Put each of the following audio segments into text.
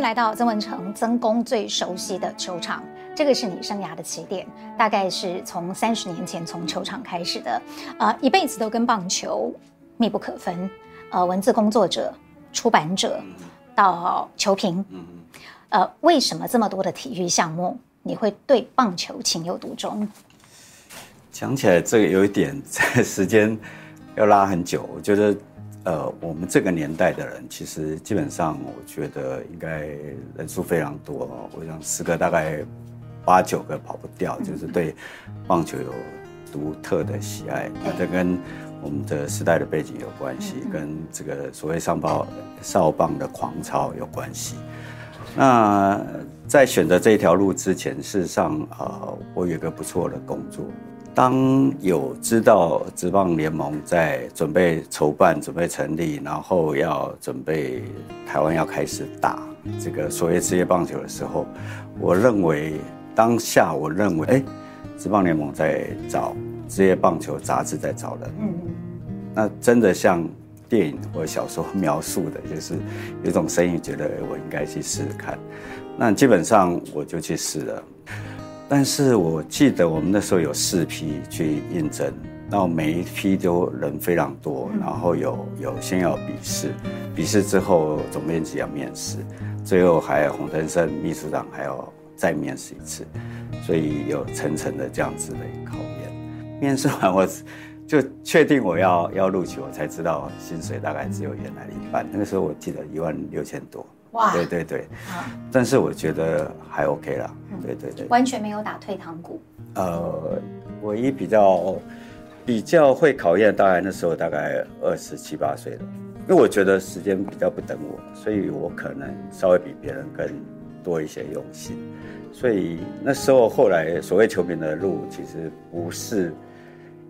要的。不好意思。今天来到曾文成曾公最熟悉的球场，这个是你生涯的起点，大概是从三十年前从球场开始的，呃，一辈子都跟棒球密不可分，呃，文字工作者、出版者到球评，呃，为什么这么多的体育项目你会对棒球情有独钟？讲起来这个有一点，在时间要拉很久，我觉得。呃，我们这个年代的人，其实基本上，我觉得应该人数非常多。我想十个大概八九个跑不掉，就是对棒球有独特的喜爱。那这跟我们的时代的背景有关系，跟这个所谓上报少棒的狂潮有关系。那在选择这条路之前，事实上，呃，我有一个不错的工作。当有知道职棒联盟在准备筹办、准备成立，然后要准备台湾要开始打这个所谓职业棒球的时候，我认为当下我认为，哎，职棒联盟在找职业棒球杂志在找人，嗯，那真的像电影或小说描述的，就是有一种声音觉得我应该去试试看，那基本上我就去试了。但是我记得我们那时候有四批去应征，然后每一批都人非常多，然后有有先要笔试，笔试之后总编辑要面试，最后还有洪腾胜秘书长还要再面试一次，所以有层层的这样子的考验。面试完我就确定我要要录取，我才知道薪水大概只有原来的一半。那个时候我记得一万六千多。哇，对对对，但是我觉得还 OK 啦，对对对，完全没有打退堂鼓。呃，唯一比较比较会考验，大概那时候大概二十七八岁了，因为我觉得时间比较不等我，所以我可能稍微比别人更多一些用心，所以那时候后来所谓球评的路，其实不是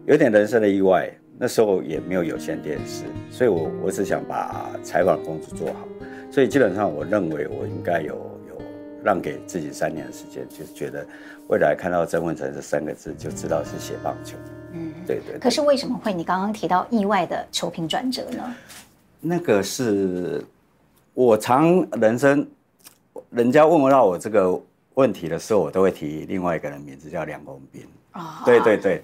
有点人生的意外。那时候也没有有线电视，所以我我只想把采访工作做好。所以基本上，我认为我应该有有让给自己三年的时间，就是觉得未来看到曾文成这三个字就知道是写棒球。嗯，对，对对。可是为什么会你刚刚提到意外的球评转折呢？那个是我常人生，人家问到我这个问题的时候，我都会提另外一个人名字叫梁公斌。啊，对对对，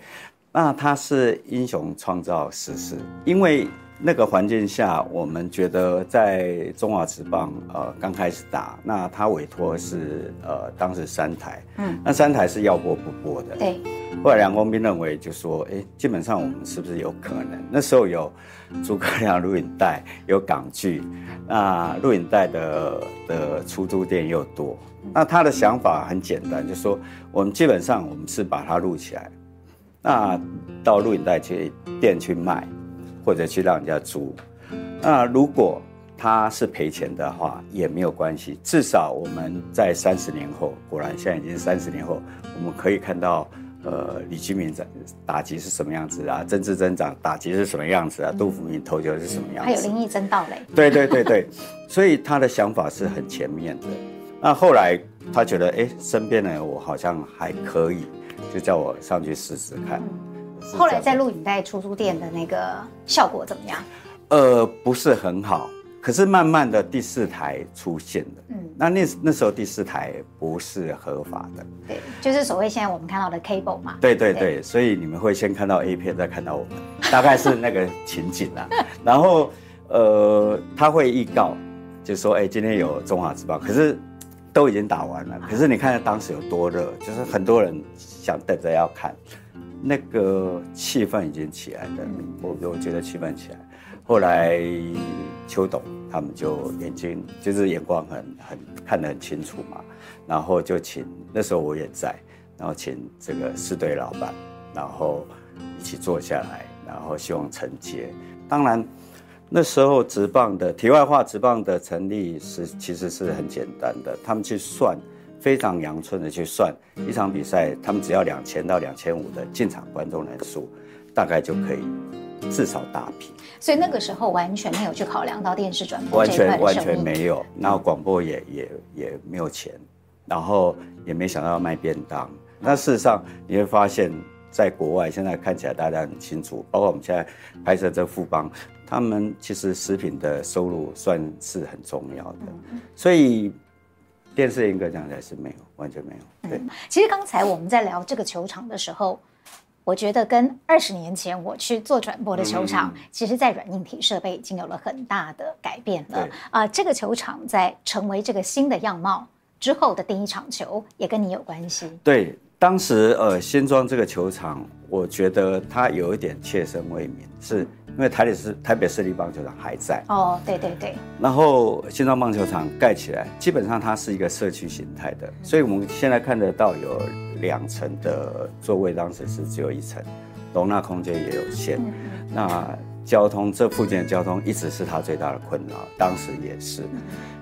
那他是英雄创造史诗，因为。那个环境下，我们觉得在中华职棒呃刚开始打，那他委托是呃当时三台，嗯，那三台是要播不播的，对。后来梁公斌认为就说，哎，基本上我们是不是有可能？那时候有诸葛亮录影带，有港剧，那录影带的的出租店又多，那他的想法很简单，就说我们基本上我们是把它录起来，那到录影带去店去卖。或者去让人家租，那如果他是赔钱的话也没有关系，至少我们在三十年后，果然现在已经三十年后，我们可以看到，呃，李居明在打击是什么样子啊，曾智珍长打击是什么样子啊，杜福明投球是什么样子，还有林义珍盗垒，对对对对，所以他的想法是很前面的。那后来他觉得，哎，身边的人我好像还可以，就叫我上去试试看。后来在录影带出租店的那个效果怎么样？呃，不是很好。可是慢慢的第四台出现了。嗯，那那那时候第四台不是合法的。对，就是所谓现在我们看到的 cable 嘛。对对对，对所以你们会先看到 A 片，再看到我们，大概是那个情景啦。然后呃，他会预告，就说哎、欸，今天有中华之报，可是都已经打完了。可是你看当时有多热，就是很多人想等着要看。那个气氛已经起来了，我我觉得气氛起来。后来邱董他们就眼睛就是眼光很很看得很清楚嘛，然后就请那时候我也在，然后请这个四队老板，然后一起坐下来，然后希望承接。当然那时候职棒的题外话，职棒的成立是其实是很简单的，他们去算。非常阳春的去算一场比赛，他们只要两千到两千五的进场观众人数，大概就可以至少打平。所以那个时候完全没有去考量到电视转播，完全完全没有。然后广播也也也没有钱，然后也没想到要卖便当。那事实上你会发现，在国外现在看起来大家很清楚，包括我们现在拍摄这富邦，他们其实食品的收入算是很重要的，所以电视严格讲起来是没有，完全没有。对，其实刚才我们在聊这个球场的时候，我觉得跟二十年前我去做转播的球场，其实在软硬体设备已经有了很大的改变了。啊，这个球场在成为这个新的样貌之后的第一场球，也跟你有关系。对。当时呃，新庄这个球场，我觉得它有一点切身未免，是因为台北市台北市立棒球场还在哦，对对对。然后新庄棒球场盖起来，基本上它是一个社区形态的，所以我们现在看得到有两层的座位，当时是只有一层，容纳空间也有限。嗯、那交通这附近的交通一直是它最大的困扰，当时也是。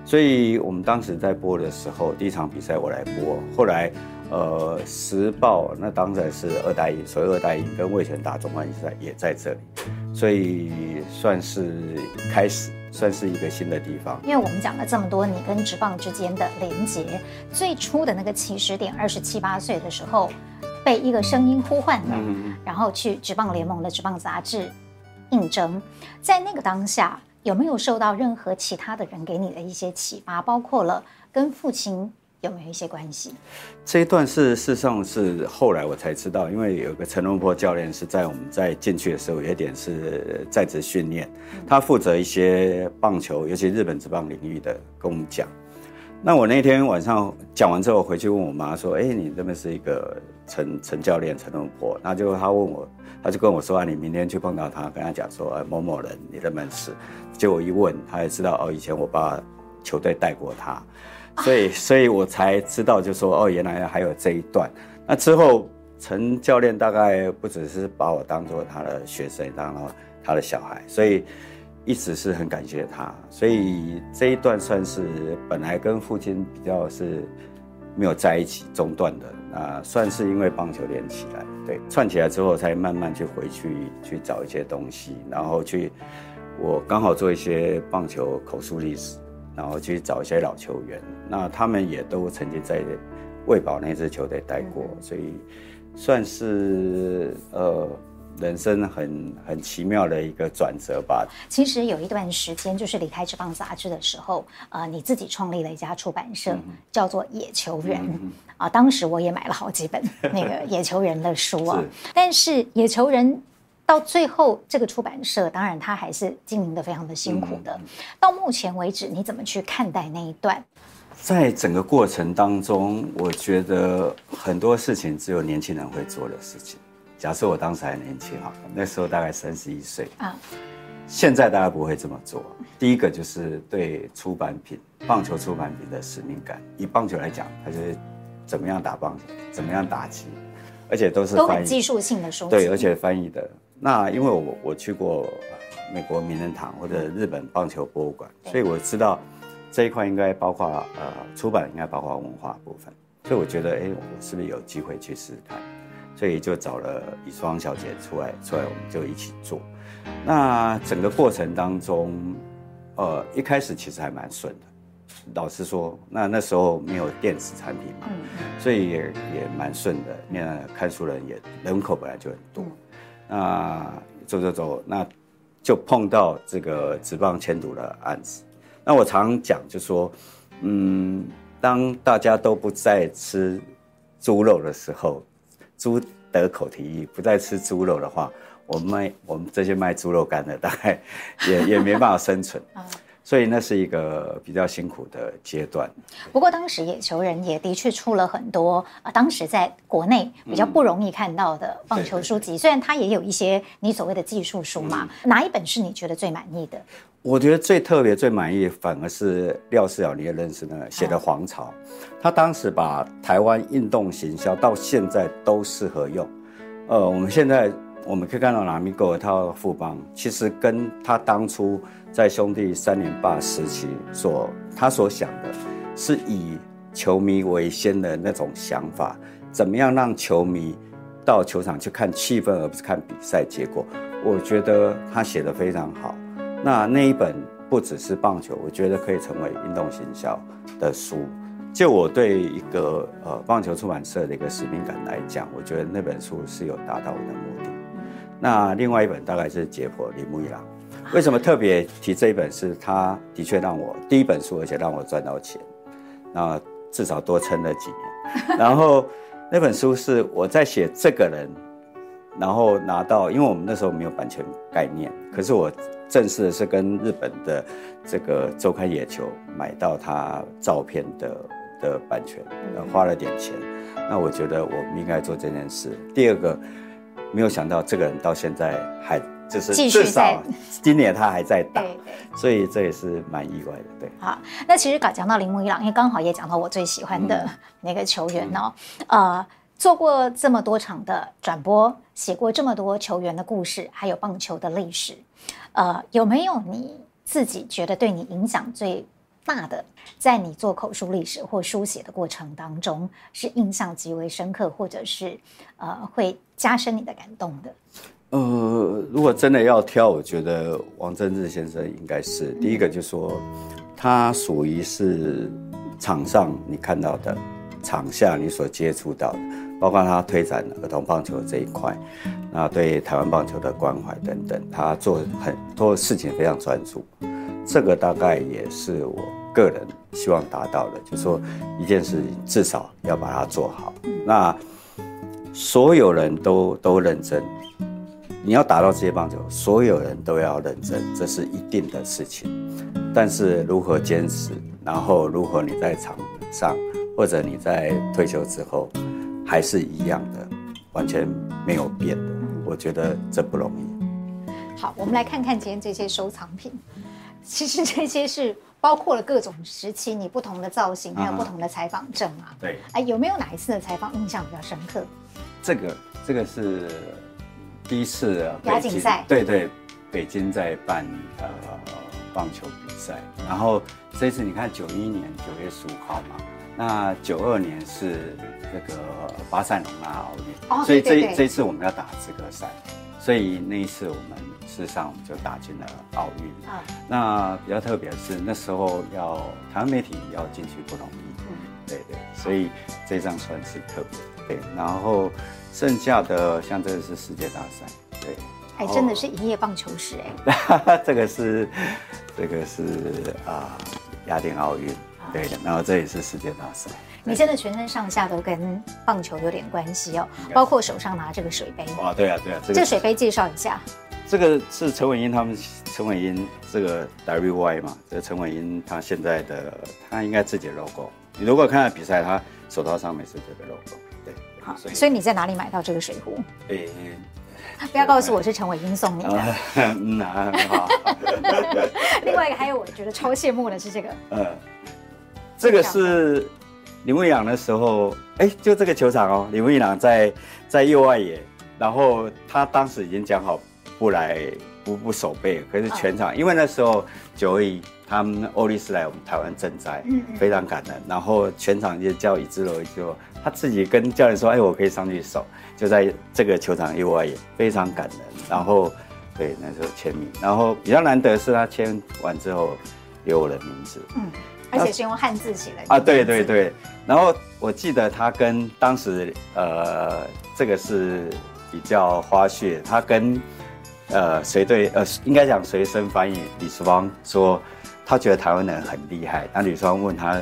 所以我们当时在播的时候，第一场比赛我来播，后来。呃，时报那当然是二代营，所以二代营跟魏全打总冠军赛也在这里，所以算是开始，算是一个新的地方。因为我们讲了这么多，你跟职棒之间的连接，最初的那个起始点，二十七八岁的时候，被一个声音呼唤的，嗯、然后去职棒联盟的职棒杂志应征，在那个当下，有没有受到任何其他的人给你的一些启发，包括了跟父亲？有没有一些关系？这一段是事实上是后来我才知道，因为有个陈龙波教练是在我们在进去的时候，有一点是在职训练，他负责一些棒球，尤其日本职棒领域的，跟我们讲。那我那天晚上讲完之后回去问我妈说：“哎，你这边是一个陈陈教练陈龙波？”那就他问我，他就跟我说：“啊，你明天去碰到他，跟他讲说某某人你认不认识？”结果一问，他也知道哦，以前我爸球队带过他。所以，所以我才知道，就说哦，原来还有这一段。那之后，陈教练大概不只是把我当做他的学生，当了他的小孩，所以一直是很感谢他。所以这一段算是本来跟父亲比较是没有在一起中断的，那算是因为棒球连起来，对，串起来之后才慢慢去回去去找一些东西，然后去我刚好做一些棒球口述历史。然后去找一些老球员，那他们也都曾经在卫保那支球队待过，所以算是呃人生很很奇妙的一个转折吧。其实有一段时间，就是离开这棒杂志的时候，呃，你自己创立了一家出版社，嗯、叫做《野球员》嗯、啊。当时我也买了好几本那个《野球人》的书啊，是但是《野球人》。到最后，这个出版社当然他还是经营的非常的辛苦的。嗯、到目前为止，你怎么去看待那一段？在整个过程当中，我觉得很多事情只有年轻人会做的事情。假设我当时还年轻哈，那时候大概三十一岁啊，现在大家不会这么做。第一个就是对出版品、棒球出版品的使命感。以棒球来讲，它就是怎么样打棒球，怎么样打击，而且都是都很技术性的书。对，而且翻译的。那因为我我去过美国名人堂或者日本棒球博物馆，所以我知道这一块应该包括呃出版，应该包括文化部分，所以我觉得哎，我是不是有机会去试试看？所以就找了李双小姐出来，出来我们就一起做。那整个过程当中，呃，一开始其实还蛮顺的。老实说，那那时候没有电子产品嘛，所以也也蛮顺的。那看书人也人口本来就很多。啊走走走，那就碰到这个职棒签赌的案子。那我常讲，就说，嗯，当大家都不再吃猪肉的时候，猪得口蹄疫，不再吃猪肉的话，我们卖我们这些卖猪肉干的，大概也也没办法生存。所以那是一个比较辛苦的阶段。不过当时野球人也的确出了很多啊，当时在国内比较不容易看到的棒球书籍。嗯、虽然它也有一些你所谓的技术书嘛，嗯、哪一本是你觉得最满意的？我觉得最特别、最满意，反而是廖世尧，你也认识那个写的《皇朝》。啊、他当时把台湾运动行销到现在都适合用。呃，我们现在我们可以看到拉米戈尔他富邦，其实跟他当初。在兄弟三连霸时期所他所想的，是以球迷为先的那种想法，怎么样让球迷到球场去看气氛，而不是看比赛结果？我觉得他写得非常好。那那一本不只是棒球，我觉得可以成为运动行销的书。就我对一个呃棒球出版社的一个使命感来讲，我觉得那本书是有达到我的目的。那另外一本大概是解剖铃木一郎。为什么特别提这一本？是他的确让我第一本书，而且让我赚到钱，那至少多撑了几年。然后那本书是我在写这个人，然后拿到，因为我们那时候没有版权概念，可是我正式的是跟日本的这个周刊野球买到他照片的的版权，花了点钱。那我觉得我们应该做这件事。第二个，没有想到这个人到现在还。就是至少 今年他还在打，所以这也是蛮意外的。对，好，那其实刚讲到铃木一朗，因为刚好也讲到我最喜欢的 那个球员哦，嗯、呃，做过这么多场的转播，写过这么多球员的故事，还有棒球的历史，呃，有没有你自己觉得对你影响最大的，在你做口述历史或书写的过程当中，是印象极为深刻，或者是呃会加深你的感动的？呃，如果真的要挑，我觉得王贞治先生应该是。第一个，就是说他属于是场上你看到的，场下你所接触到的，包括他推展儿童棒球这一块，那对台湾棒球的关怀等等，他做很多事情非常专注，这个大概也是我个人希望达到的，就说一件事情至少要把它做好，那所有人都都认真。你要打到职业棒球，所有人都要认真，这是一定的事情。但是如何坚持，然后如何你在场上，或者你在退休之后，还是一样的，完全没有变的。我觉得这不容易。好，我们来看看今天这些收藏品。其实这些是包括了各种时期你不同的造型，还有不同的采访证啊。对。哎，有没有哪一次的采访印象比较深刻？这个，这个是。第一次亚锦赛，对对，北京在办呃棒球比赛，然后这次你看九一年九月十五号嘛，那九二年是这个巴塞隆纳奥运，哦、所以这这次我们要打资格赛，所以那一次我们事实上我们就打进了奥运。啊、嗯，那比较特别的是那时候要台湾媒体要进去不容易，嗯，对对，所以这张算是特别对，然后。剩下的像这个是世界大赛，对，还真的是营业棒球史哎。这个是，这个是啊，雅典奥运，对的。然后这也是世界大赛。你真的全身上下都跟棒球有点关系哦，包括手上拿这个水杯。哇，对啊，对啊，这个水杯介绍一下。这个是陈伟英他们，陈伟英这个 WY 嘛，这个陈伟英他现在的他应该自己的 logo。你如果看到比赛，他手套上面是这个 logo。好，所以，所以你在哪里买到这个水壶？哎、欸，不要告诉我是陈伟英送你的。嗯，好。另外一个还有，我觉得超羡慕的是这个。呃，这个是铃木一朗的时候，哎、欸，就这个球场哦，铃木一朗在在右外野，然后他当时已经讲好不来不不守备，可是全场、嗯、因为那时候九二一他们欧力士来我们台湾赈灾，嗯，非常感人，然后全场就叫伊兹罗就。他自己跟教练说：“哎，我可以上去守，就在这个球场右外也，非常感人。然后，对，那时候签名，然后比较难得是他签完之后有我的名字，嗯，而且是用汉字写的啊，对对对。然后我记得他跟当时呃，这个是比较花絮，他跟呃随对呃应该讲随身翻译李淑芳说，他觉得台湾人很厉害。那李淑芳问他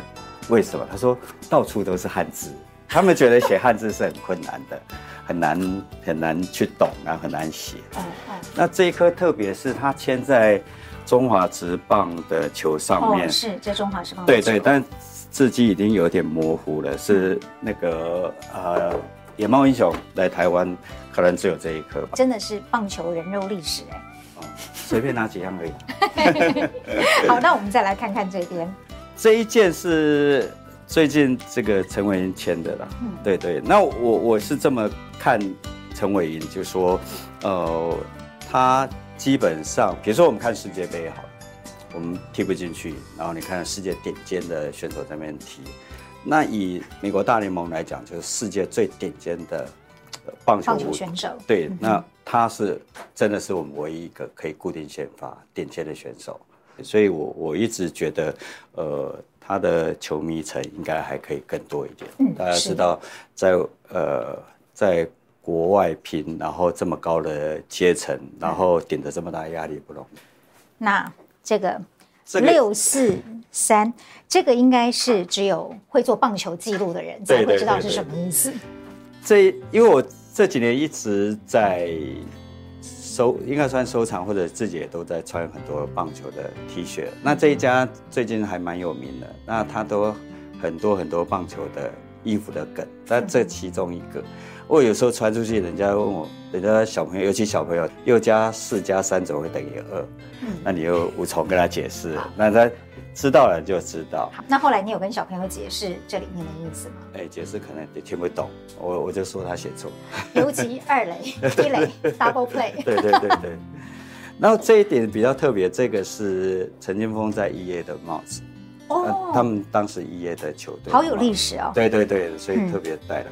为什么，他说到处都是汉字。”他们觉得写汉字是很困难的，很难很难去懂，然后很难写。嗯嗯。那这一颗，特别是它签在中华职棒的球上面。哦，是这中华职棒。对对，但字迹已经有点模糊了。是那个呃，野猫英雄来台湾，可能只有这一颗吧。真的是棒球人肉历史哎。哦，随便拿几样而已。好，那我们再来看看这边。这一件是。最近这个陈伟英签的啦，嗯，对对，那我我是这么看陈伟英，就说，呃，他基本上，比如说我们看世界杯好了，我们踢不进去，然后你看世界顶尖的选手在那边踢，那以美国大联盟来讲，就是世界最顶尖的棒球，选手，对，那他是真的是我们唯一一个可以固定先发顶尖的选手，所以我我一直觉得，呃。他的球迷层应该还可以更多一点。嗯，大家知道在，在呃，在国外拼，然后这么高的阶层，然后顶着这么大压力不容易。那这个六四三，这个应该是只有会做棒球记录的人才会知道是什么意思。对对对对，这因为我这几年一直在收，应该算收藏，或者自己也都在穿很多棒球的 T 恤。那这一家最近还蛮有名的，那他都很多很多棒球的衣服的梗，但这其中一个。我有时候穿出去，人家问我，人家小朋友，尤其小朋友，又加四加三怎么会等于二？嗯，那你又无从跟他解释。那他知道了就知道。那后来你有跟小朋友解释这里面的意思吗？哎，解释可能也听不懂，我我就说他写错。尤其二垒 一垒 double play。对对对对。然后这一点比较特别，这个是陈金峰在一夜的帽子。哦。他们当时一夜的球队。好有历史哦。对对对，所以特别带了。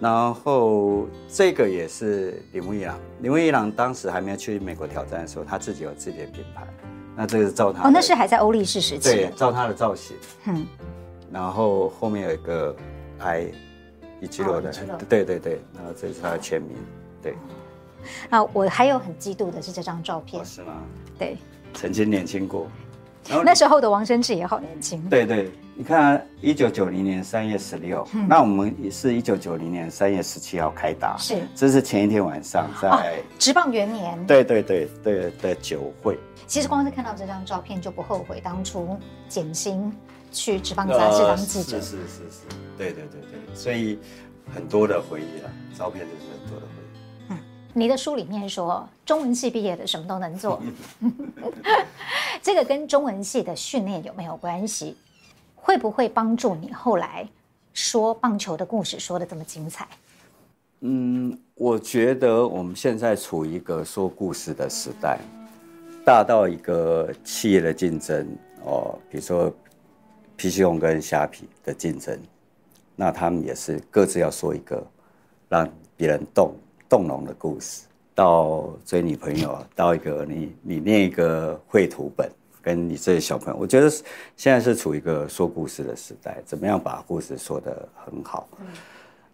然后这个也是铃木一朗，铃木一朗当时还没有去美国挑战的时候，他自己有自己的品牌。那这个是照他哦，那是还在欧力士时期。对，照他的造型。嗯。然后后面有一个 I 一七六的，对对对。然后这是他的签名，对。啊，我还有很嫉妒的是这张照片。是吗？对。曾经年轻过。那时候的王生志也好年轻。对对。你看，一九九零年三月十六，那我们也是一九九零年三月十七号开打，是，这是前一天晚上在直棒元年，对对对对的酒会。其实光是看到这张照片就不后悔当初减薪去直棒杂志当记者，是是是是，对对对对，所以很多的回忆了，照片就是很多的回忆。你的书里面说，中文系毕业的什么都能做，这个跟中文系的训练有没有关系？会不会帮助你后来说棒球的故事说得这么精彩？嗯，我觉得我们现在处于一个说故事的时代，大到一个企业的竞争哦，比如说 PC 用跟虾皮的竞争，那他们也是各自要说一个让别人动动容的故事。到追女朋友，到一个你你念一个绘图本。跟你这些小朋友，我觉得现在是处于一个说故事的时代，怎么样把故事说得很好？嗯、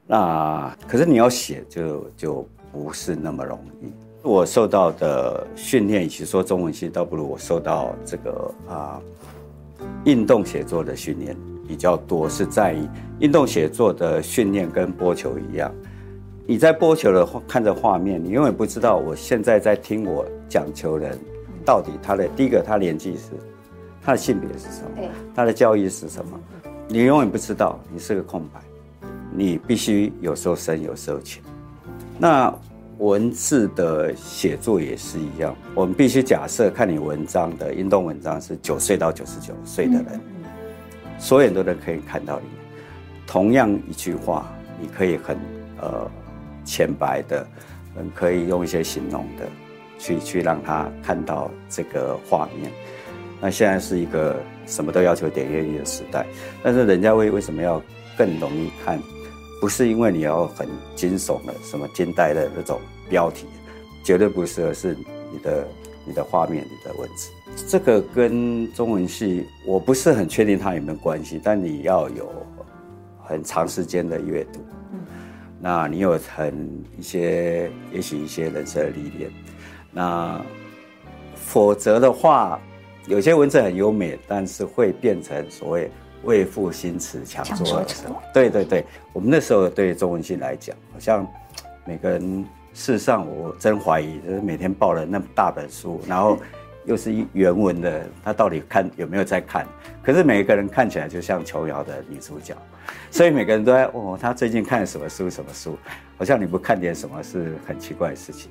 那可是你要写就就不是那么容易。我受到的训练，与其说中文系，倒不如我受到这个啊运动写作的训练比较多，是在于运动写作的训练跟播球一样，你在播球的看着画面，你永远不知道我现在在听我讲球人。到底他的第一个，他年纪是，他的性别是什么？他的教育是什么？你永远不知道，你是个空白，你必须有时候深，有时候浅。那文字的写作也是一样，我们必须假设看你文章的运动文章是九岁到九十九岁的人，所有人都能可以看到你。同样一句话，你可以很呃浅白的，嗯可以用一些形容的。去去让他看到这个画面。那现在是一个什么都要求点阅率的时代，但是人家为为什么要更容易看？不是因为你要很惊悚的什么惊呆的那种标题，绝对不是，而是你的你的画面、你的文字。这个跟中文系我不是很确定它有没有关系，但你要有很长时间的阅读，那你有很一些也许一些人生的历练。那否则的话，有些文字很优美，但是会变成所谓为赋新词强说愁。对对对，我们那时候对中文系来讲，好像每个人事实上我真怀疑，就是每天抱了那么大本书，然后又是原文的，他到底看有没有在看？可是每一个人看起来就像琼瑶的女主角，所以每个人都在哦，他最近看了什么书？什么书？好像你不看点什么是很奇怪的事情。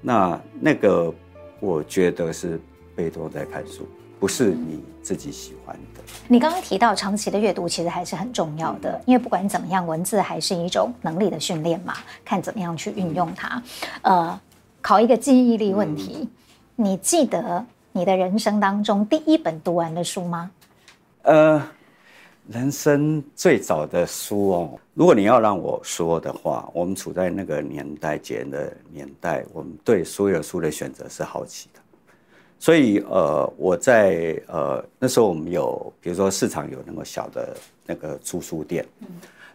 那那个，我觉得是被动在看书，不是你自己喜欢的。你刚刚提到长期的阅读其实还是很重要的，因为不管怎么样，文字还是一种能力的训练嘛，看怎么样去运用它。呃，考一个记忆力问题，你记得你的人生当中第一本读完的书吗？呃。人生最早的书哦，如果你要让我说的话，我们处在那个年代、节的年代，我们对所有书的选择是好奇的，所以呃，我在呃那时候我们有，比如说市场有那么小的那个租书店，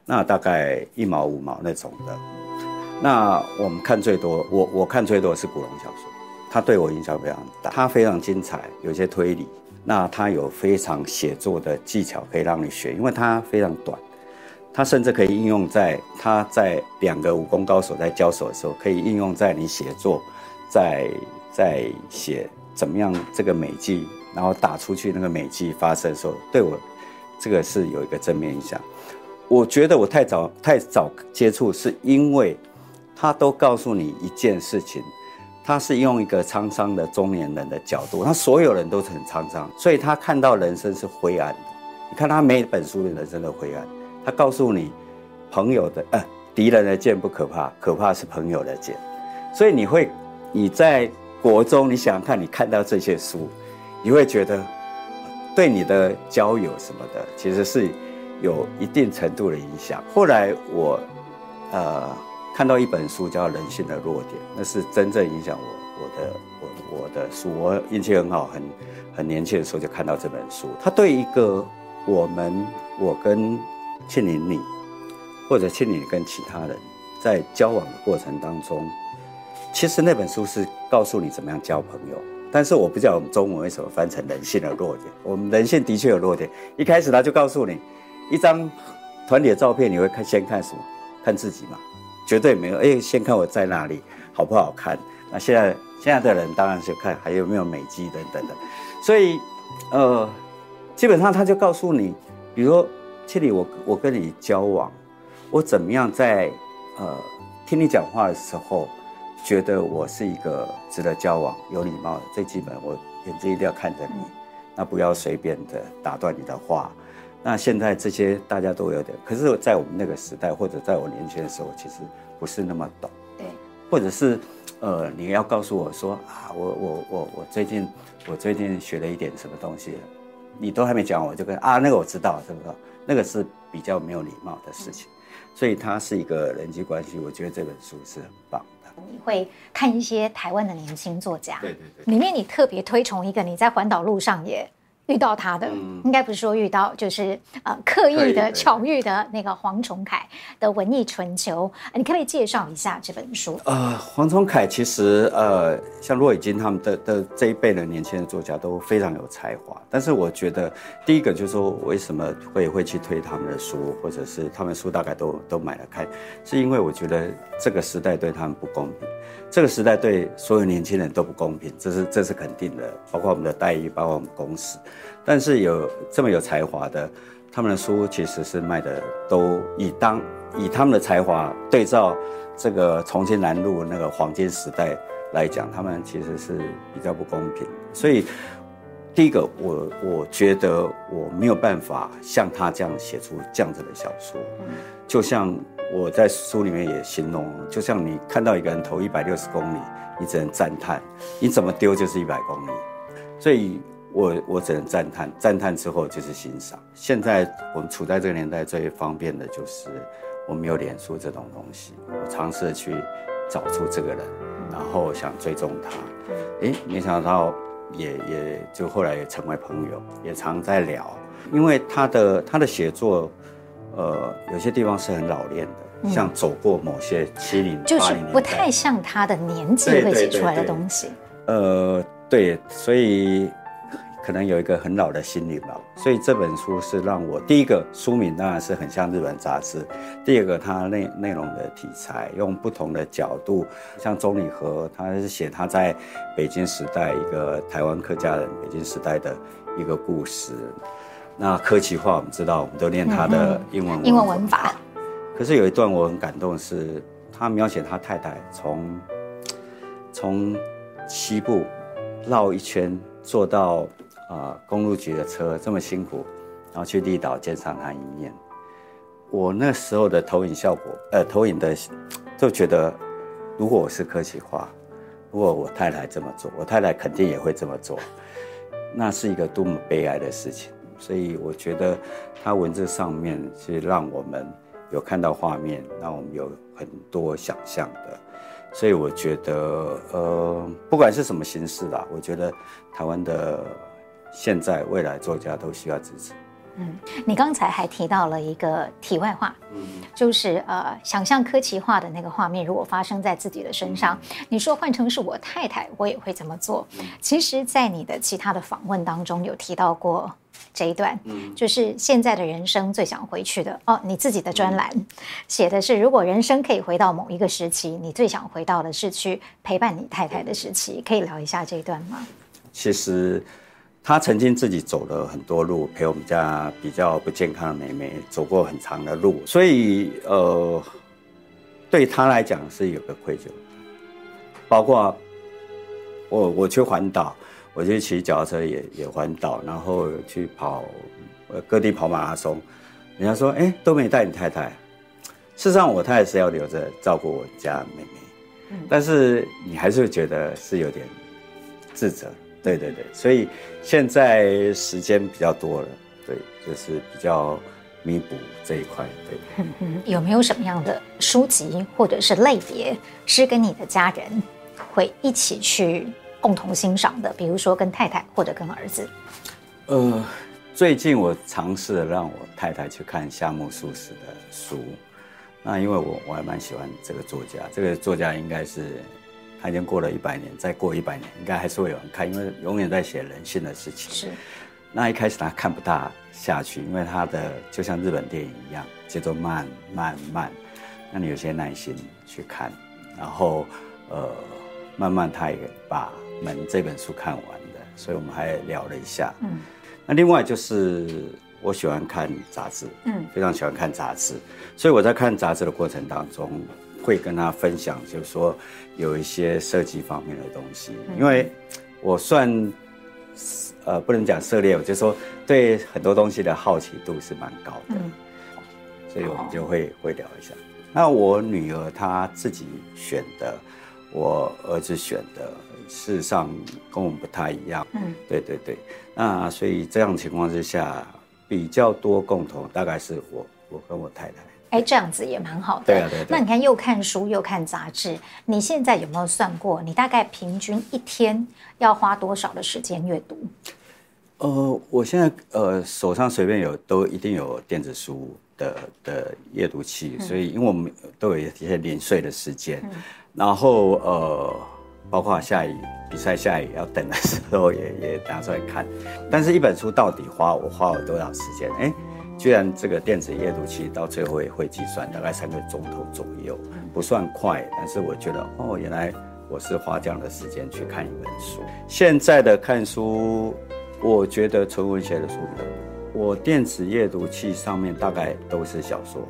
那大概一毛五毛那种的，那我们看最多，我我看最多是古龙小说，他对我影响非常大。他非常精彩，有些推理。那他有非常写作的技巧可以让你学，因为他非常短，他甚至可以应用在他在两个武功高手在交手的时候，可以应用在你写作，在在写怎么样这个美技，然后打出去那个美技发生的时候，对我这个是有一个正面影响。我觉得我太早太早接触，是因为他都告诉你一件事情。他是用一个沧桑的中年人的角度，他所有人都是很沧桑，所以他看到人生是灰暗的。你看他每本书的人生都灰暗。他告诉你，朋友的呃敌人的剑不可怕，可怕是朋友的剑。所以你会你在国中，你想想看，你看到这些书，你会觉得对你的交友什么的，其实是有一定程度的影响。后来我呃。看到一本书叫《人性的弱点》，那是真正影响我我的我我的书。我运气很好，很很年轻的时候就看到这本书。他对一个我们我跟庆林你，或者庆龄跟其他人在交往的过程当中，其实那本书是告诉你怎么样交朋友。但是我不知道我们中文为什么翻成“人性的弱点”。我们人性的确有弱点。一开始他就告诉你，一张团体的照片，你会看先看什么？看自己嘛。绝对没有，哎，先看我在哪里，好不好看？那现在现在的人当然是看还有没有美肌等等的，所以，呃，基本上他就告诉你，比如说，庆龄，我我跟你交往，我怎么样在呃听你讲话的时候，觉得我是一个值得交往、有礼貌的。最基本，我眼睛一定要看着你，那不要随便的打断你的话。那现在这些大家都有点，可是，在我们那个时代，或者在我年轻的时候，其实不是那么懂。对，或者是，呃，你要告诉我说啊，我我我我最近我最近学了一点什么东西，你都还没讲，我就跟啊那个我知道，是不知道？那个是比较没有礼貌的事情，所以它是一个人际关系。我觉得这本书是很棒的。你会看一些台湾的年轻作家，对对对，里面你特别推崇一个，你在环岛路上也。遇到他的，嗯、应该不是说遇到，就是呃刻意的巧遇的那个黄崇凯的《文艺春秋》，你可不可以介绍一下这本书？呃，黄崇凯其实呃，像骆以军他们的的这一辈的年轻的作家都非常有才华，但是我觉得第一个就是说，我为什么会会去推他们的书，或者是他们书大概都都买了看，是因为我觉得这个时代对他们不公平。这个时代对所有年轻人都不公平，这是这是肯定的，包括我们的待遇，包括我们公司。但是有这么有才华的，他们的书其实是卖的都以当以他们的才华对照这个重庆南路那个黄金时代来讲，他们其实是比较不公平。所以第一个，我我觉得我没有办法像他这样写出这样子的小说，就像。我在书里面也形容，就像你看到一个人投一百六十公里，你只能赞叹，你怎么丢就是一百公里，所以我我只能赞叹，赞叹之后就是欣赏。现在我们处在这个年代，最方便的就是我们有脸书这种东西，我尝试去找出这个人，然后想追踪他，哎，没想到也也就后来也成为朋友，也常在聊，因为他的他的写作。呃，有些地方是很老练的，像走过某些七零，就是不太像他的年纪会写出来的东西。呃，对，所以可能有一个很老的心灵吧。所以这本书是让我第一个书名当然是很像日本杂志，第二个它内内容的题材用不同的角度，像钟理和他是写他在北京时代一个台湾客家人北京时代的一个故事。那科技化，我们知道，我们都念他的英文英文文法。可是有一段我很感动，是他描写他太太从从西部绕一圈坐到啊公路局的车，这么辛苦，然后去离岛见上他一面。我那时候的投影效果，呃，投影的就觉得，如果我是柯其华，如果我太太这么做，我太太肯定也会这么做，那是一个多么悲哀的事情。所以我觉得，他文字上面是让我们有看到画面，那我们有很多想象的。所以我觉得，呃，不管是什么形式啦，我觉得台湾的现在未来作家都需要支持。嗯，你刚才还提到了一个题外话，嗯，就是呃，想象科奇化的那个画面，如果发生在自己的身上，嗯、你说换成是我太太，我也会这么做。嗯、其实，在你的其他的访问当中，有提到过这一段，嗯，就是现在的人生最想回去的哦，你自己的专栏、嗯、写的是，如果人生可以回到某一个时期，你最想回到的是去陪伴你太太的时期，可以聊一下这一段吗？其实。他曾经自己走了很多路，陪我们家比较不健康的妹妹走过很长的路，所以呃，对他来讲是有个愧疚。包括我我去环岛，我去骑脚踏车也也环岛，然后去跑各地跑马拉松。人家说，哎，都没带你太太。事实上，我太太是要留着照顾我家妹妹，但是你还是会觉得是有点自责。对对对，所以现在时间比较多了，对，就是比较弥补这一块。对，嗯嗯，有没有什么样的书籍或者是类别是跟你的家人会一起去共同欣赏的？比如说跟太太或者跟儿子？呃，最近我尝试了让我太太去看夏目漱石的书，那因为我我还蛮喜欢这个作家，这个作家应该是。他已经过了一百年，再过一百年，应该还是会有人看，因为永远在写人性的事情。是。那一开始他看不大下去，因为他的就像日本电影一样，节奏慢慢慢。那你有些耐心去看，然后呃，慢慢他也把《门》这本书看完的，所以我们还聊了一下。嗯。那另外就是我喜欢看杂志，嗯，非常喜欢看杂志，所以我在看杂志的过程当中。会跟他分享，就是说有一些设计方面的东西，因为我算呃不能讲涉猎，我就说对很多东西的好奇度是蛮高的，所以我们就会会聊一下。那我女儿她自己选的，我儿子选的，事实上跟我们不太一样。嗯，对对对。那所以这样情况之下，比较多共同，大概是我我跟我太太。哎，这样子也蛮好的。对啊，对，对。那你看，又看书又看杂志，你现在有没有算过，你大概平均一天要花多少的时间阅读？呃，我现在呃手上随便有都一定有电子书的的阅读器，嗯、所以因为我们都有一些零碎的时间，嗯、然后呃，包括下雨比赛下雨要等的时候也也拿出来看，但是一本书到底花我花了多少时间？哎。居然这个电子阅读器到最后也会计算，大概三个钟头左右，不算快，但是我觉得哦，原来我是花这样的时间去看一本书。现在的看书，我觉得纯文学的书比较多。我电子阅读器上面大概都是小说，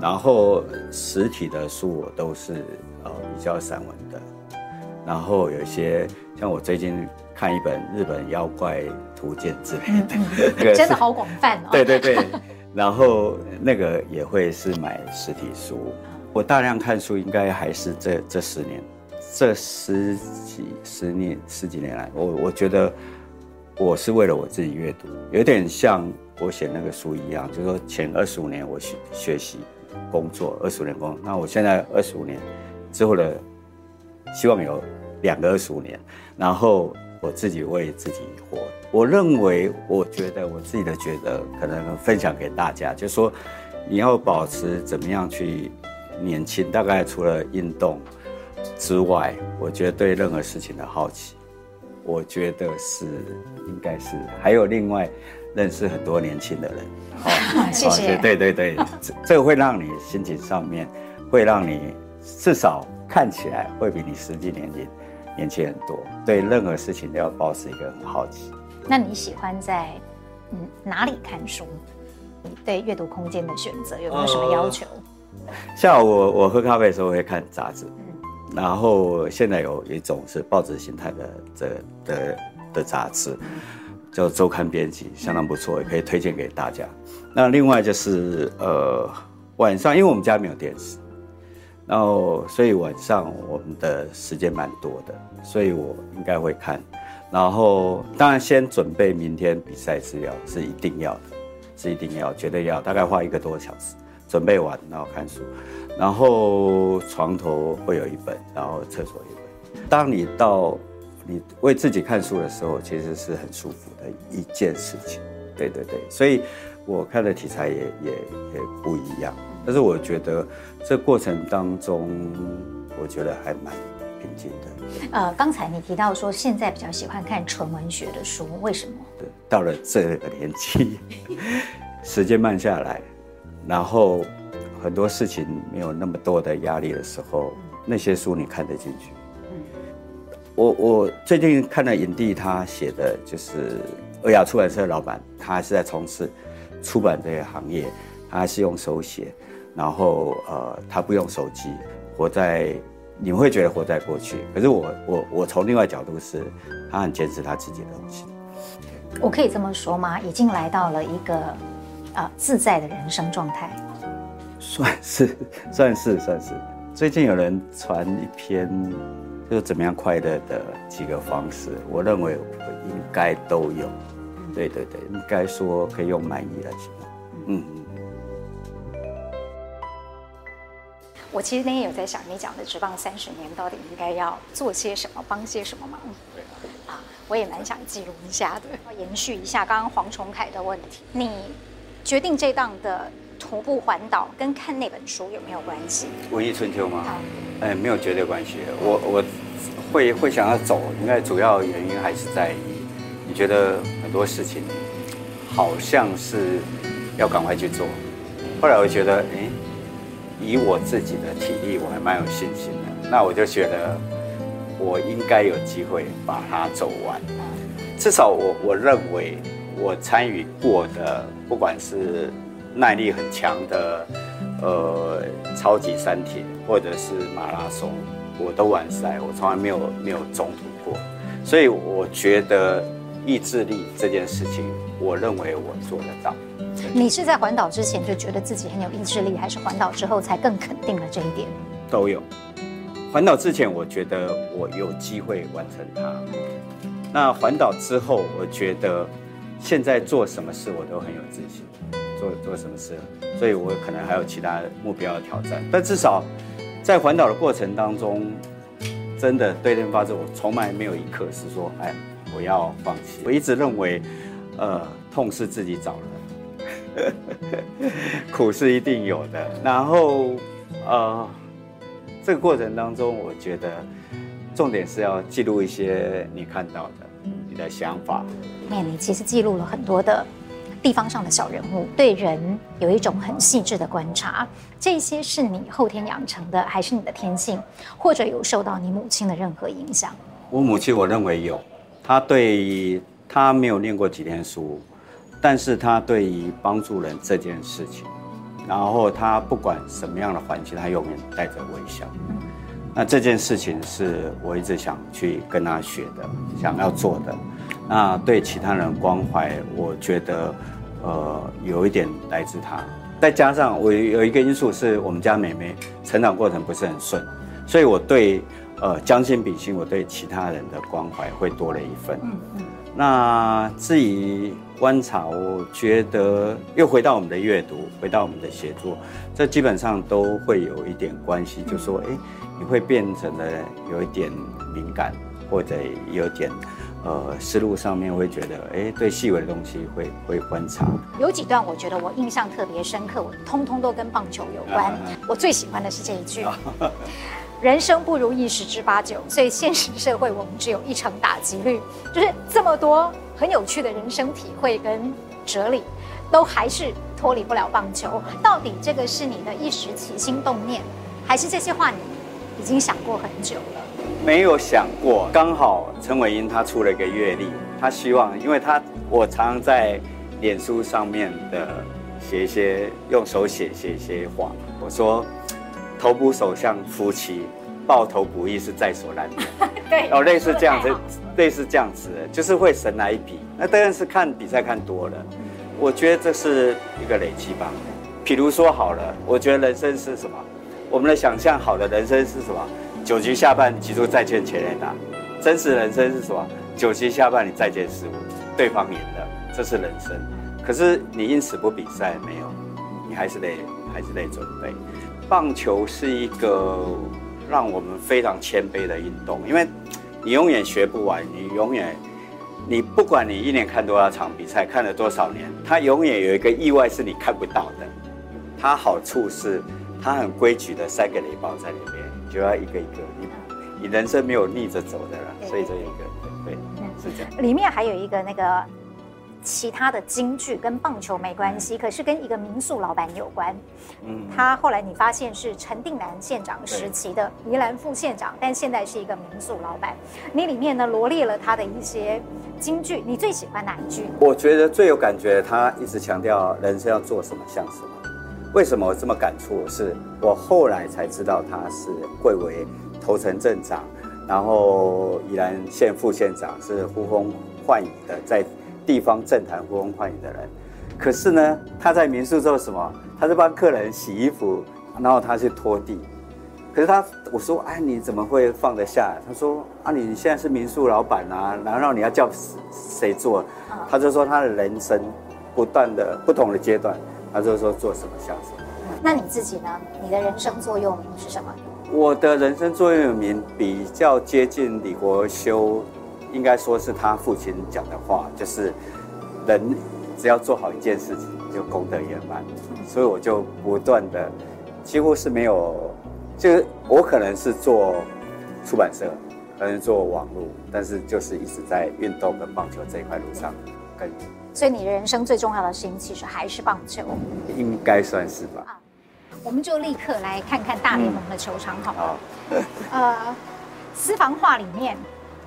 然后实体的书我都是呃比较散文的，然后有一些像我最近看一本日本妖怪图鉴之类的，真的好广泛哦。对对对。然后那个也会是买实体书，我大量看书应该还是这这十年，这十几十年十几年来，我我觉得我是为了我自己阅读，有点像我写那个书一样，就是说前二十五年我学学习工作二十五年工作，那我现在二十五年之后的希望有两个二十五年，然后。我自己为自己活，我认为，我觉得我自己的觉得，可能分享给大家，就是说，你要保持怎么样去年轻，大概除了运动之外，我觉得对任何事情的好奇，我觉得是应该是还有另外认识很多年轻的人。好，谢谢。对对对，这这个会让你心情上面会让你至少看起来会比你实际年龄。年轻很多，对任何事情都要保持一个很好奇。那你喜欢在嗯哪里看书？你对阅读空间的选择有没有什么要求？呃、像我，我喝咖啡的时候会看杂志，嗯、然后现在有一种是报纸形态的这的的杂志，嗯、叫周刊编辑，相当不错，也可以推荐给大家。那另外就是呃晚上，因为我们家没有电视。然后，所以晚上我们的时间蛮多的，所以我应该会看。然后，当然先准备明天比赛资料是一定要的，是一定要，绝对要，大概花一个多小时准备完，然后看书。然后床头会有一本，然后厕所一本。当你到你为自己看书的时候，其实是很舒服的一件事情。对对对，所以我看的题材也也也不一样。但是我觉得这过程当中，我觉得还蛮平静的。呃，刚才你提到说现在比较喜欢看纯文学的书，为什么？对，到了这个年纪，时间慢下来，然后很多事情没有那么多的压力的时候，那些书你看得进去。我我最近看了影帝他写的就是尔雅出版社的老板，他还是在从事出版这个行业，他还是用手写，然后呃，他不用手机，活在你们会觉得活在过去，可是我我我从另外角度是，他很坚持他自己的东西。我可以这么说吗？已经来到了一个呃自在的人生状态，算是 算是算是。最近有人传一篇。就是怎么样快乐的几个方式，我认为我应该都有。对对对，应该说可以用满意来形容。嗯嗯。我其实那天有在想，你讲的职棒三十年到底应该要做些什么，帮些什么忙？啊，我也蛮想记录一下的。要延续一下刚刚黄崇凯的问题，你决定这档的。徒步环岛跟看那本书有没有关系？《文艺春秋》吗？哎，没有绝对关系。我我会会想要走，应该主要原因还是在于，你觉得很多事情好像是要赶快去做。后来我觉得，哎，以我自己的体力，我还蛮有信心的。那我就觉得，我应该有机会把它走完。至少我我认为，我参与过的，不管是耐力很强的，呃，超级山铁或者是马拉松，我都完赛，我从来没有没有中途过，所以我觉得意志力这件事情，我认为我做得到。你是在环岛之前就觉得自己很有意志力，还是环岛之后才更肯定了这一点？都有。环岛之前，我觉得我有机会完成它。那环岛之后，我觉得现在做什么事我都很有自信。做做什么事，所以我可能还有其他目标要挑战，但至少在环岛的过程当中，真的对天发誓，我从来没有一刻是说，哎，我要放弃。我一直认为，呃，痛是自己找的，苦是一定有的。然后，呃，这个过程当中，我觉得重点是要记录一些你看到的，你的想法。那你其实记录了很多的。地方上的小人物对人有一种很细致的观察，这些是你后天养成的，还是你的天性，或者有受到你母亲的任何影响？我母亲，我认为有，他对于他没有念过几天书，但是他对于帮助人这件事情，然后他不管什么样的环境，他永远带着微笑。那这件事情是我一直想去跟他学的，想要做的。那对其他人关怀，我觉得，呃，有一点来自他。再加上我有一个因素是我们家妹妹成长过程不是很顺，所以我对，呃，将心比心，我对其他人的关怀会多了一份。嗯嗯。那至于观察，我觉得又回到我们的阅读，回到我们的写作，这基本上都会有一点关系，就说，哎，你会变成了有一点敏感，或者有点。呃，思路上面会觉得，哎，对细微的东西会会观察。有几段我觉得我印象特别深刻，我通通都跟棒球有关。我最喜欢的是这一句：人生不如意十之八九，所以现实社会我们只有一成打击率。就是这么多很有趣的人生体会跟哲理，都还是脱离不了棒球。到底这个是你的一时起心动念，还是这些话你已经想过很久了？没有想过，刚好陈伟英他出了一个阅历，他希望，因为他我常常在脸书上面的写一些用手写写一些话，我说投捕首相夫妻抱头不易是在所难免，对，哦，类似这样子，类似这样子的，就是会神来一笔。那当然是看比赛看多了，我觉得这是一个累积吧。比如说好了，我觉得人生是什么？我们的想象好的人生是什么？九局下半，击出再见全垒打。真实人生是什么？九局下半，你再见失误，对方赢了，这是人生。可是你因此不比赛没有，你还是得还是得准备。棒球是一个让我们非常谦卑的运动，因为你永远学不完，你永远你不管你一年看多少场比赛，看了多少年，它永远有一个意外是你看不到的。它好处是它很规矩的三个雷包在里面，你就要一个一个，你你人生没有逆着走的了，所以这一个对，是这样。里面还有一个那个。其他的京剧跟棒球没关系，可是跟一个民宿老板有关。嗯，他后来你发现是陈定南县长时期的宜兰副县长，但现在是一个民宿老板。你里面呢罗列了他的一些京剧，你最喜欢哪一句？我觉得最有感觉，他一直强调人生要做什么像什么。为什么我这么感触？是我后来才知道他是贵为头城镇长，然后宜兰县副县长，是呼风唤雨的在。地方政坛呼风唤雨的人，可是呢，他在民宿做什么？他是帮客人洗衣服，然后他去拖地。可是他，我说，哎，你怎么会放得下？他说，啊，你现在是民宿老板啊，难道你要叫谁做？他就说他的人生不断的不同的阶段，他就说做什么像什么。那你自己呢？你的人生座右铭是什么？我的人生座右铭比较接近李国修。应该说是他父亲讲的话，就是人只要做好一件事情，就功德圆满。所以我就不断的，几乎是没有，就是我可能是做出版社，可能做网络，但是就是一直在运动跟棒球这一块路上跟。所以你人生最重要的事情其实还是棒球，应该算是吧。啊，我们就立刻来看看大联盟的球场好了。嗯、呃，私房话里面。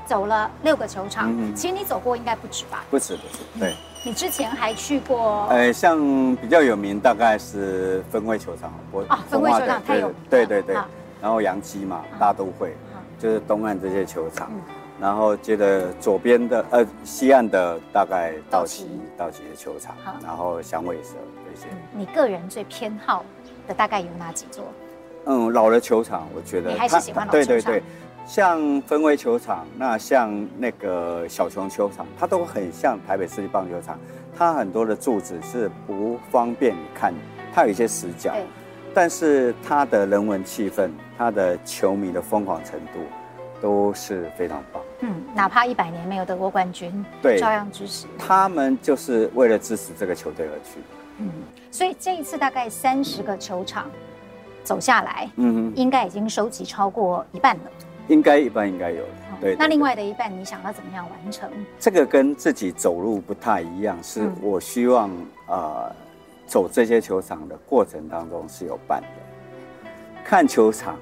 走了六个球场，嗯、其实你走过应该不止吧？不止，不止。对，你之前还去过？呃，像比较有名，大概是分会球场。我啊，分会球场太有名。对对对。然后杨基嘛，大都会，就是东岸这些球场。然后接着左边的呃西岸的大概道奇道奇的球场，然后响尾蛇这些。你个人最偏好的大概有哪几座？嗯，老的球场，我觉得你还是喜欢老球场。对对对。像分威球场，那像那个小熊球场，它都很像台北市立棒球场。它很多的柱子是不方便你看，它有一些死角，对但是它的人文气氛，它的球迷的疯狂程度，都是非常棒。嗯，哪怕一百年没有得过冠军，对，照样支持。他们就是为了支持这个球队而去。嗯，所以这一次大概三十个球场走下来，嗯哼，应该已经收集超过一半了。应该一半应该有，对。那另外的一半，你想要怎么样完成？这个跟自己走路不太一样，是我希望呃，走这些球场的过程当中是有伴的。看球场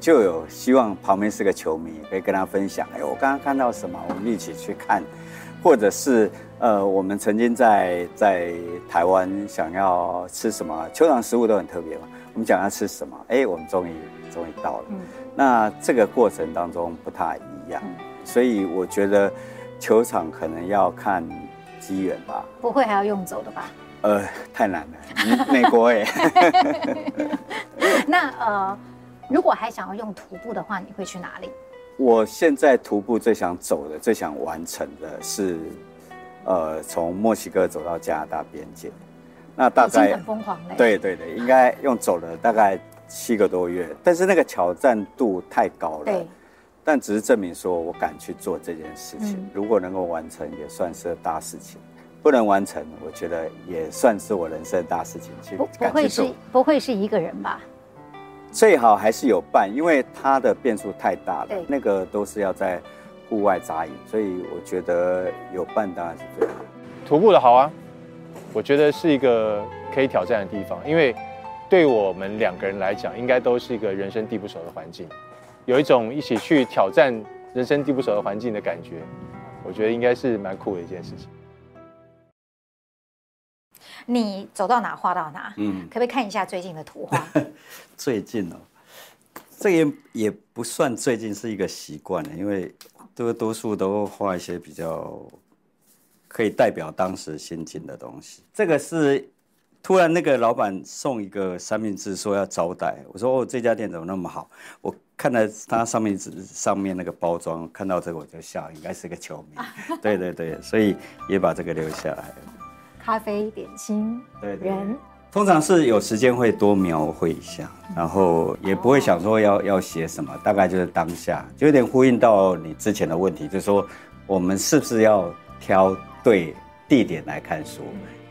就有希望旁边是个球迷，可以跟他分享。哎，我刚刚看到什么？我们一起去看，或者是呃，我们曾经在在台湾想要吃什么？球场食物都很特别嘛。我们讲要吃什么？哎，我们终于终于到了。嗯那这个过程当中不太一样，嗯、所以我觉得球场可能要看机缘吧。不会还要用走的吧？呃，太难了，美国哎。那呃，如果还想要用徒步的话，你会去哪里？我现在徒步最想走的、最想完成的是，呃，从墨西哥走到加拿大边界。那大概很疯狂嘞。对对对，应该用走了大概。七个多月，但是那个挑战度太高了。对，但只是证明说我敢去做这件事情。嗯、如果能够完成，也算是大事情；不能完成，我觉得也算是我人生的大事情。去不不会是不会是一个人吧？最好还是有伴，因为它的变数太大了。对那个都是要在户外扎营，所以我觉得有伴当然是最好。徒步的好啊，我觉得是一个可以挑战的地方，因为。对我们两个人来讲，应该都是一个人生地不熟的环境，有一种一起去挑战人生地不熟的环境的感觉，我觉得应该是蛮酷的一件事情。你走到哪画到哪，嗯，可不可以看一下最近的图画？最近哦，这也也不算最近，是一个习惯了，因为多多数都画一些比较可以代表当时心境的东西。这个是。突然，那个老板送一个三明治，说要招待。我说：“哦，这家店怎么那么好？”我看到他三明治上面那个包装，看到这个我就笑，应该是个球迷。对对对，所以也把这个留下来。咖啡点心，对，对，人通常是有时间会多描绘一下，然后也不会想说要要写什么，大概就是当下，就有点呼应到你之前的问题，就是说我们是不是要挑对地点来看书，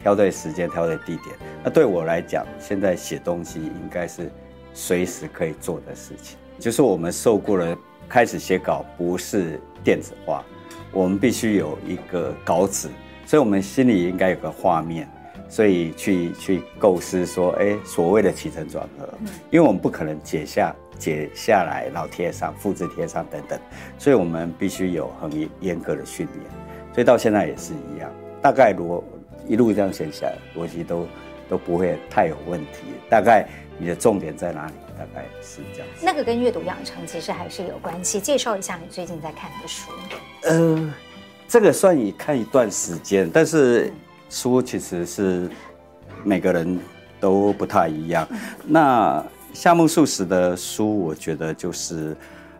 挑对时间，挑对地点。那对我来讲，现在写东西应该是随时可以做的事情。就是我们受过了，开始写稿不是电子化，我们必须有一个稿纸，所以我们心里应该有个画面。所以去去构思说，哎，所谓的起承转合，因为我们不可能解下解下来，然后贴上、复制贴上等等，所以我们必须有很严格的训练。所以到现在也是一样，大概如果一路这样写下来，逻辑都都不会太有问题。大概你的重点在哪里？大概是这样。那个跟阅读养成其实还是有关系。介绍一下你最近在看的书。呃，这个算你看一段时间，但是。书其实是每个人都不太一样。那夏目漱石的书，我觉得就是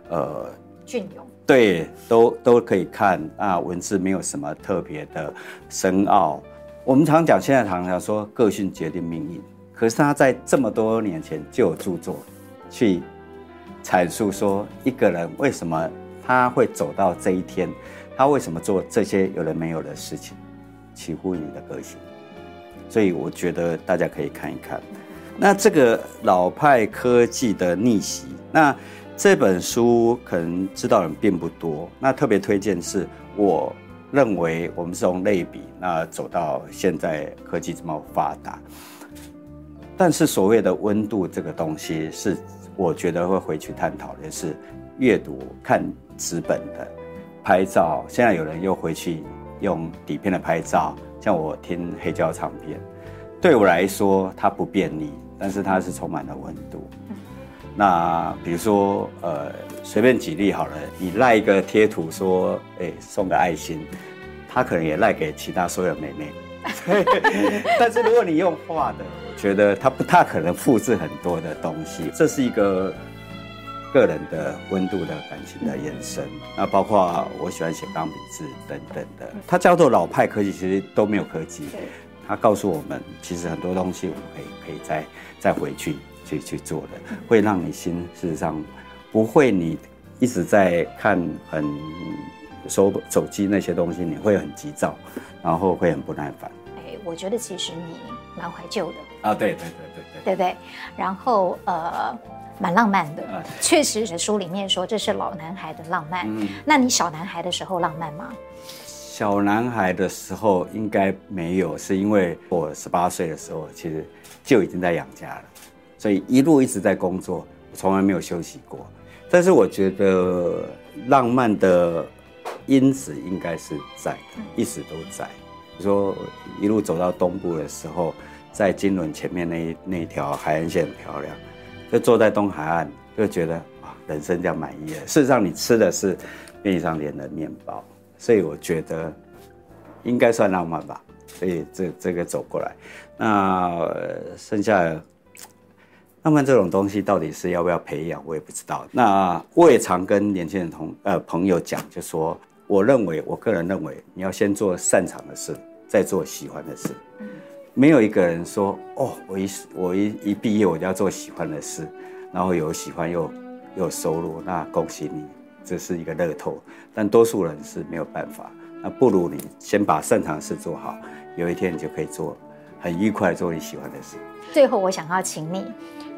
呃，隽永，对，都都可以看。啊，文字没有什么特别的深奥。我们常讲，现在常常说个性决定命运，可是他在这么多年前就有著作去阐述说，一个人为什么他会走到这一天，他为什么做这些有人没有的事情。起乎你的个性，所以我觉得大家可以看一看。那这个老派科技的逆袭，那这本书可能知道人并不多。那特别推荐是，我认为我们是从类比，那走到现在科技这么发达，但是所谓的温度这个东西，是我觉得会回去探讨的是阅读、看纸本的、拍照。现在有人又回去。用底片的拍照，像我听黑胶唱片，对我来说它不便利，但是它是充满了温度。那比如说，呃，随便举例好了，你赖一个贴图说，哎，送个爱心，他可能也赖给其他所有妹妹。但是如果你用画的，我觉得他不大可能复制很多的东西，这是一个。个人的温度的感情的延伸，那包括我喜欢写钢笔字等等的。它叫做老派科技，其实都没有科技。它告诉我们，其实很多东西我们可以可以再再回去去去做的，会让你心事实上不会你一直在看很手手机那些东西，你会很急躁，然后会很不耐烦。哎，我觉得其实你蛮怀旧的啊，对对对对对，对不对？然后呃。蛮浪漫的，确实是书里面说这是老男孩的浪漫。嗯，那你小男孩的时候浪漫吗？小男孩的时候应该没有，是因为我十八岁的时候其实就已经在养家了，所以一路一直在工作，我从来没有休息过。但是我觉得浪漫的因子应该是在，一直都在。说一路走到东部的时候，在金轮前面那一那条海岸线很漂亮。就坐在东海岸，就觉得啊，人生这样满意了。事实上，你吃的是便利商店的面包，所以我觉得应该算浪漫吧。所以这这个走过来，那剩下那么这种东西到底是要不要培养，我也不知道。那我也常跟年轻人同呃朋友讲，就说我认为，我个人认为，你要先做擅长的事，再做喜欢的事。没有一个人说哦，我一我一一毕业我就要做喜欢的事，然后有喜欢又有收入，那恭喜你，这是一个乐透。但多数人是没有办法，那不如你先把擅长的事做好，有一天你就可以做很愉快做你喜欢的事。最后，我想要请你，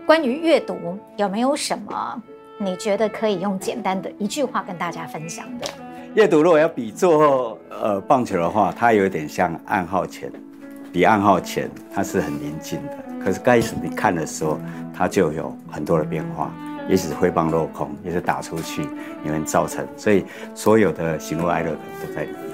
关于阅读有没有什么你觉得可以用简单的一句话跟大家分享的？阅读如果要比做呃棒球的话，它有点像暗号前。比暗号前，它是很宁静的。可是开始你看的时候，它就有很多的变化，也许是挥棒落空，也是打出去，也能造成。所以所有的喜怒哀乐可能都在里面。